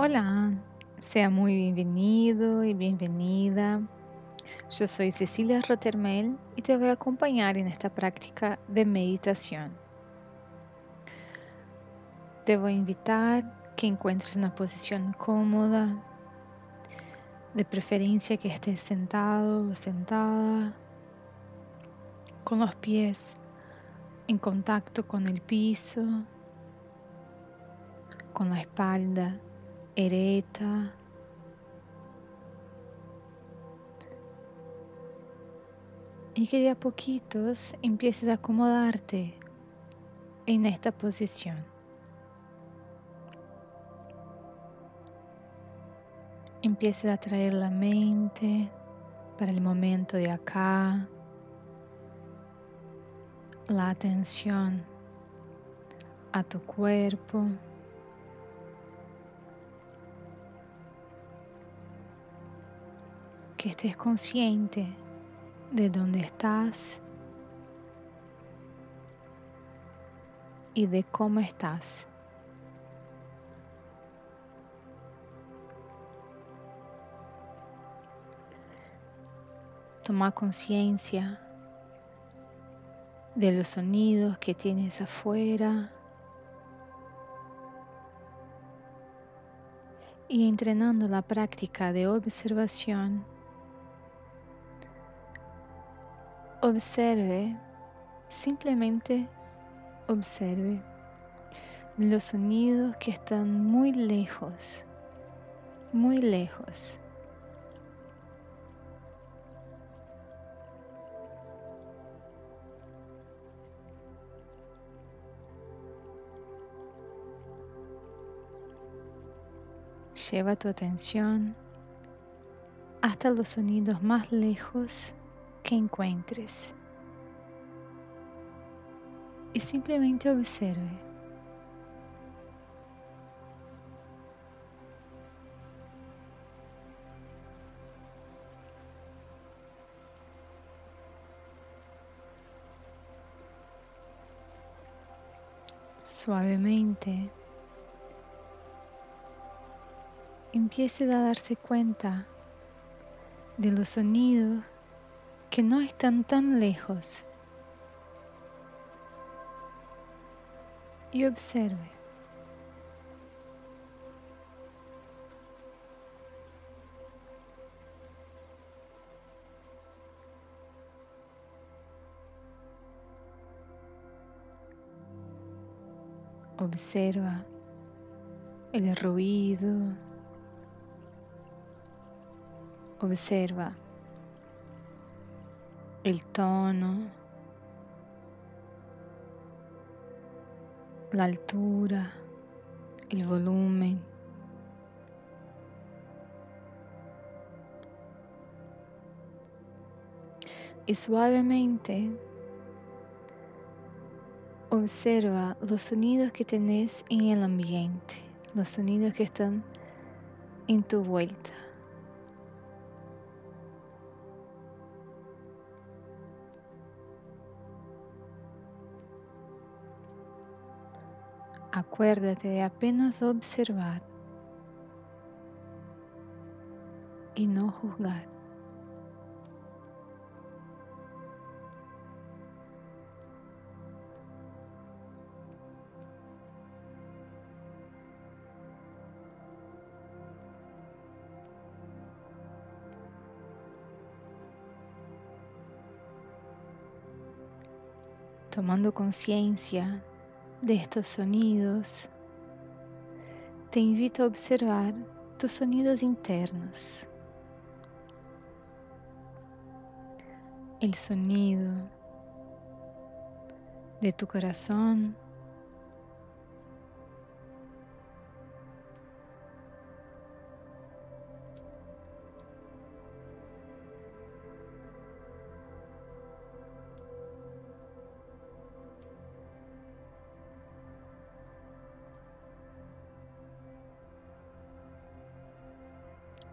Hola, sea muy bienvenido y bienvenida. Yo soy Cecilia Rottermel y te voy a acompañar en esta práctica de meditación. Te voy a invitar que encuentres una posición cómoda, de preferencia que estés sentado o sentada, con los pies en contacto con el piso, con la espalda ereta. Y que de a poquitos empieces a acomodarte en esta posición. Empieces a traer la mente para el momento de acá, la atención a tu cuerpo. Que estés consciente de dónde estás y de cómo estás. Toma conciencia de los sonidos que tienes afuera y entrenando la práctica de observación Observe, simplemente observe los sonidos que están muy lejos, muy lejos. Lleva tu atención hasta los sonidos más lejos que encuentres y simplemente observe. Suavemente empiece a darse cuenta de los sonidos que no están tan lejos. Y observe. Observa el ruido. Observa el tono, la altura, el volumen. Y suavemente observa los sonidos que tenés en el ambiente, los sonidos que están en tu vuelta. Acuérdate de apenas observar y no juzgar. Tomando conciencia de estos sonidos, te invito a observar tus sonidos internos. El sonido de tu corazón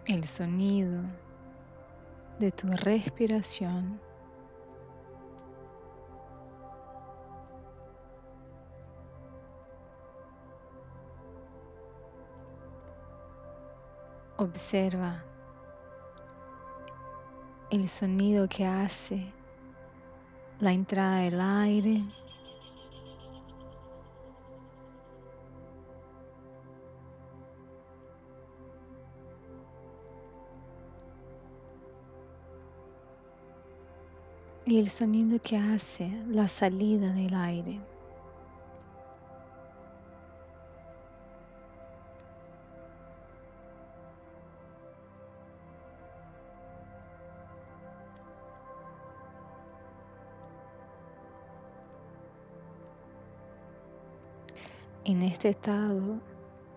el sonido de tu respiración. Observa el sonido que hace la entrada del aire y el sonido que hace la salida del aire. En este estado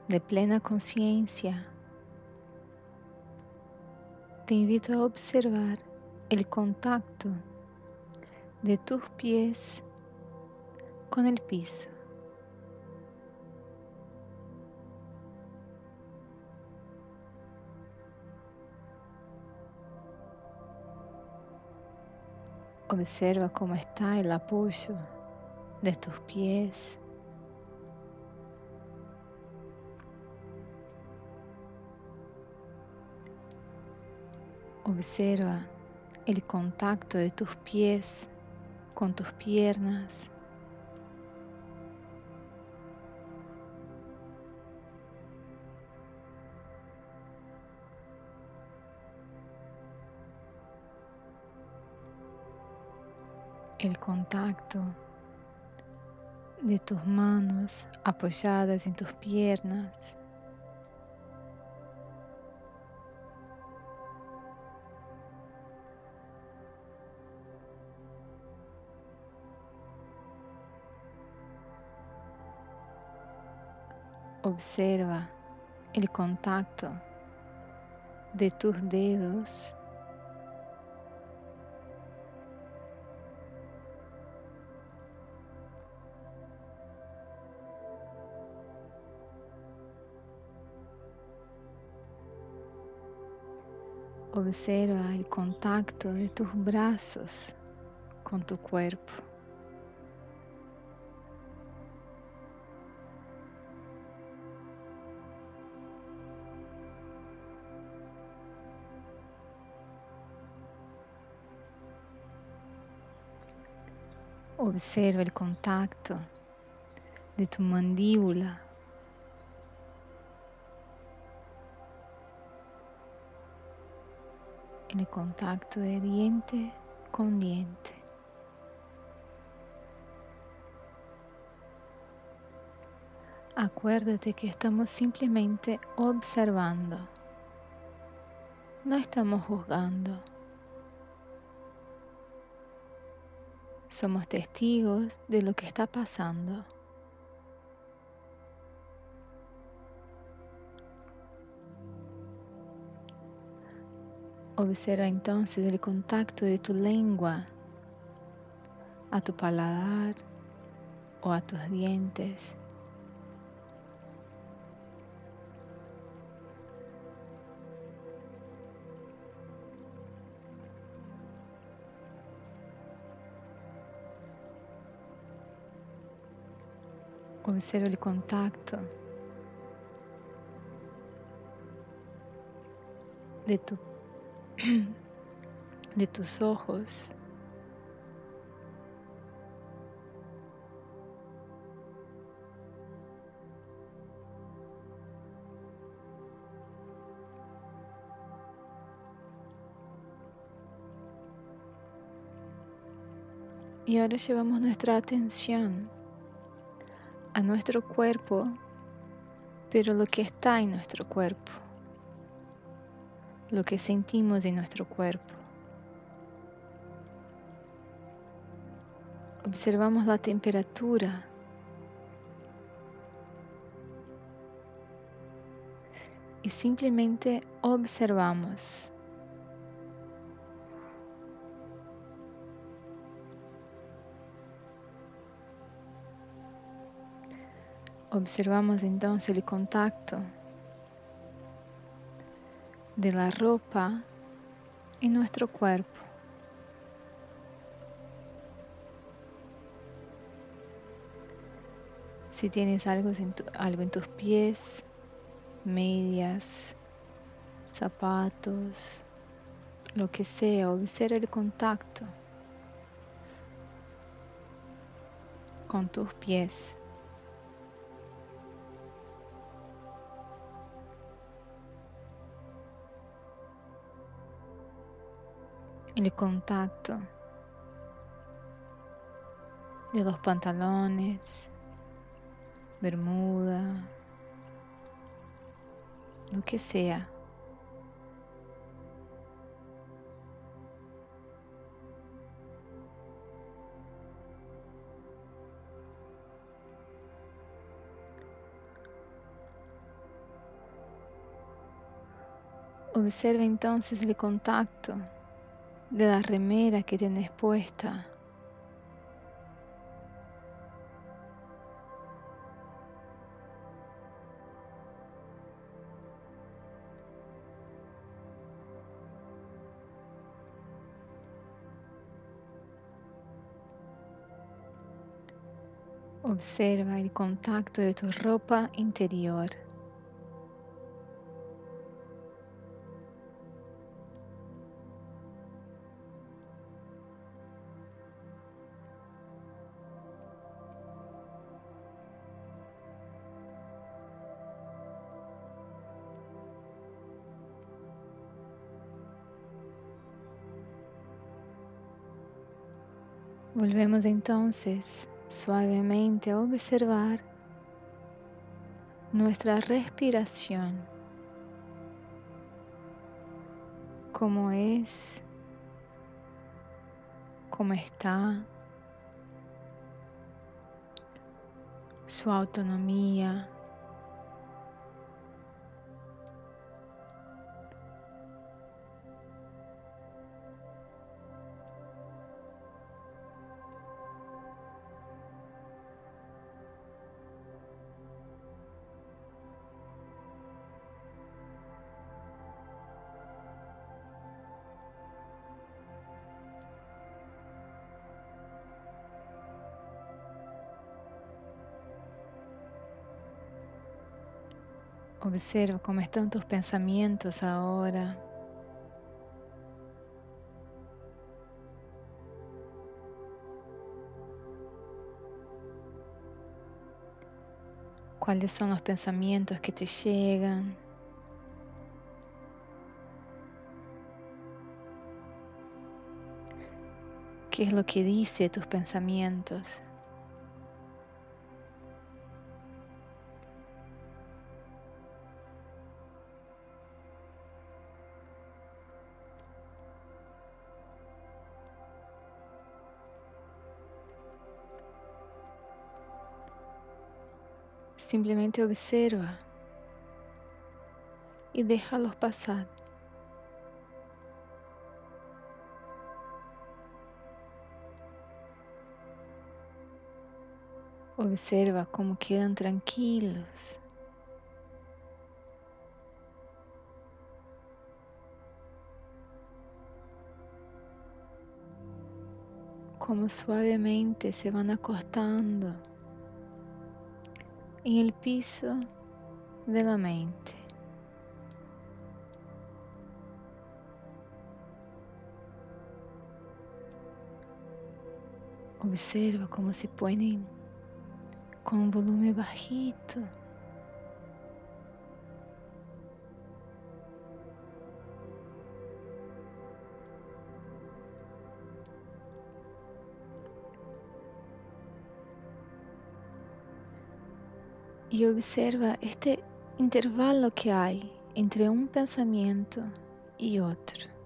de plena conciencia, te invito a observar el contacto de tus pies con el piso. Observa cómo está el apoyo de tus pies. Observa el contacto de tus pies con tus piernas. El contacto de tus manos apoyadas en tus piernas. Observa el contacto de tus dedos Observa el contacto de tus brazos con tu cuerpo. Observa el contacto de tu mandíbula el contacto de diente con diente. Acuérdate que estamos simplemente observando, no estamos juzgando. Somos testigos de lo que está pasando. Observa entonces el contacto de tu lengua a tu paladar o a tus dientes. Observa el contacto de, tu, de tus ojos. Y ahora llevamos nuestra atención a nuestro cuerpo, pero lo que está en nuestro cuerpo, lo que sentimos en nuestro cuerpo. Observamos la temperatura. Y simplemente observamos. Observamos entonces el contacto de la ropa en nuestro cuerpo. Si tienes algo en, algo en tus pies, medias, zapatos, lo que sea, observa el contacto con tus pies. El contacto de los pantalones, bermuda, lo que sea. Observa entonces el contacto de la remera que tienes puesta. Observa el contacto de tu ropa interior. Volvemos entonces suavemente a observar nuestra respiración, cómo es, cómo está, su autonomía. Observa cómo están tus pensamientos ahora. ¿Cuáles son los pensamientos que te llegan? ¿Qué es lo que dice tus pensamientos? Simplemente observa y déjalos pasar. Observa cómo quedan tranquilos. Cómo suavemente se van acostando en el piso de la mente. Observa cómo se ponen con un volumen bajito. Y observa este intervalo que hay entre un pensamiento y otro.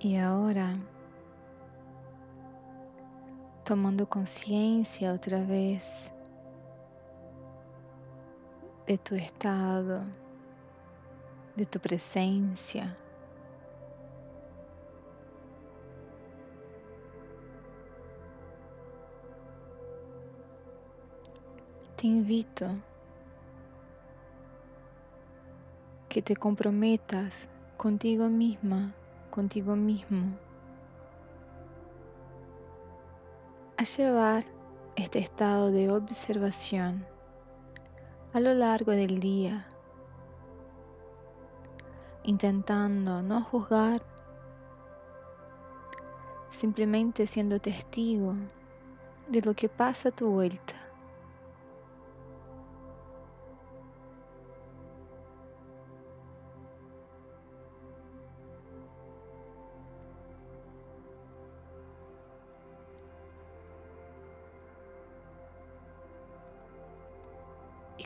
Y ahora tomando conciencia otra vez de tu estado, de tu presencia. Te invito que te comprometas contigo misma, contigo mismo, a llevar este estado de observación a lo largo del día, intentando no juzgar, simplemente siendo testigo de lo que pasa a tu vuelta.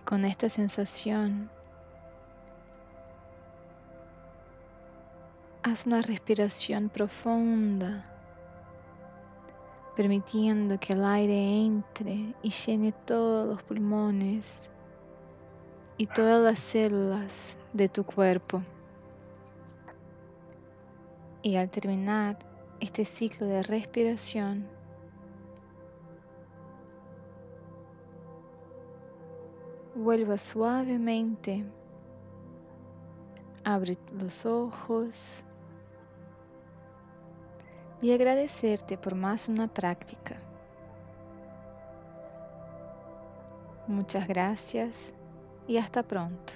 Con esta sensación. Haz una respiración profunda, permitiendo que el aire entre y llene todos los pulmones y todas las células de tu cuerpo. Y al terminar este ciclo de respiración, Vuelva suavemente. Abre los ojos y agradecerte por más una práctica. Muchas gracias y hasta pronto.